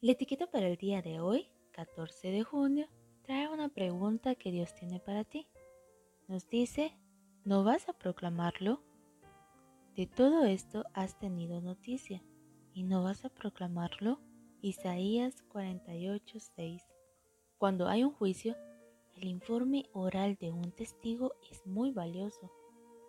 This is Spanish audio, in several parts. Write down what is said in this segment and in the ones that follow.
La etiqueta para el día de hoy, 14 de junio, trae una pregunta que Dios tiene para ti. Nos dice, ¿no vas a proclamarlo? De todo esto has tenido noticia, ¿y no vas a proclamarlo? Isaías 48:6 Cuando hay un juicio, el informe oral de un testigo es muy valioso.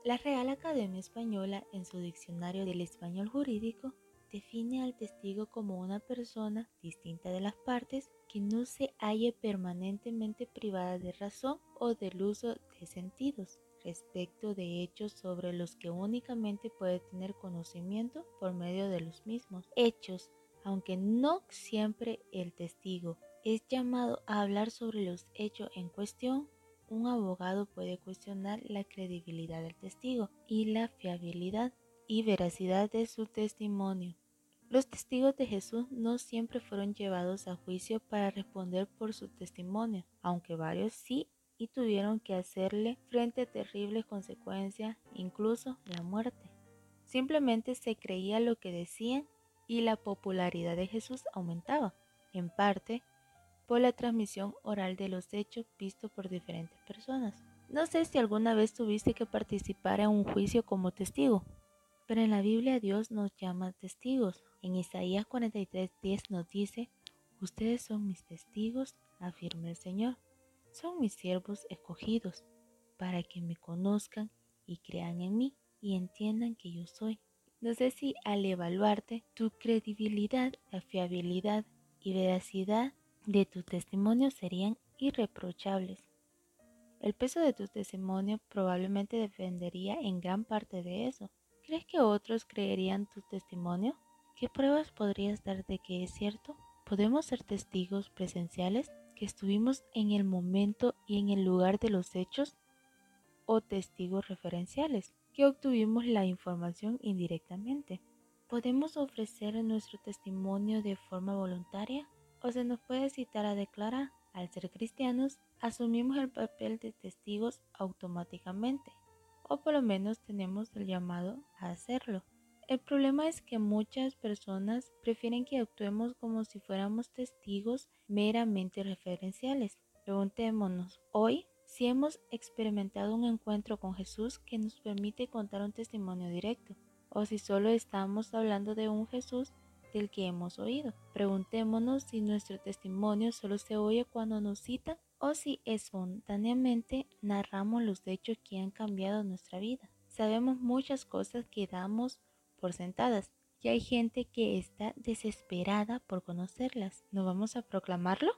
La Real Academia Española, en su Diccionario del Español Jurídico, define al testigo como una persona distinta de las partes que no se halle permanentemente privada de razón o del uso de sentidos respecto de hechos sobre los que únicamente puede tener conocimiento por medio de los mismos. Hechos, aunque no siempre el testigo es llamado a hablar sobre los hechos en cuestión, un abogado puede cuestionar la credibilidad del testigo y la fiabilidad y veracidad de su testimonio. Los testigos de Jesús no siempre fueron llevados a juicio para responder por su testimonio, aunque varios sí y tuvieron que hacerle frente a terribles consecuencias, incluso la muerte. Simplemente se creía lo que decían y la popularidad de Jesús aumentaba, en parte por la transmisión oral de los hechos vistos por diferentes personas. No sé si alguna vez tuviste que participar en un juicio como testigo, pero en la Biblia Dios nos llama testigos. En Isaías 43:10 nos dice, ustedes son mis testigos, afirma el Señor. Son mis siervos escogidos, para que me conozcan y crean en mí y entiendan que yo soy. No sé si al evaluarte tu credibilidad, la fiabilidad y veracidad de tu testimonio serían irreprochables. El peso de tu testimonio probablemente dependería en gran parte de eso. ¿Crees que otros creerían tu testimonio? ¿Qué pruebas podrías dar de que es cierto? ¿Podemos ser testigos presenciales que estuvimos en el momento y en el lugar de los hechos? ¿O testigos referenciales que obtuvimos la información indirectamente? ¿Podemos ofrecer nuestro testimonio de forma voluntaria? ¿O se nos puede citar a declarar? Al ser cristianos, asumimos el papel de testigos automáticamente o por lo menos tenemos el llamado a hacerlo. El problema es que muchas personas prefieren que actuemos como si fuéramos testigos meramente referenciales. Preguntémonos hoy si hemos experimentado un encuentro con Jesús que nos permite contar un testimonio directo, o si solo estamos hablando de un Jesús del que hemos oído. Preguntémonos si nuestro testimonio solo se oye cuando nos citan si espontáneamente narramos los hechos que han cambiado nuestra vida. Sabemos muchas cosas que damos por sentadas y hay gente que está desesperada por conocerlas. ¿No vamos a proclamarlo?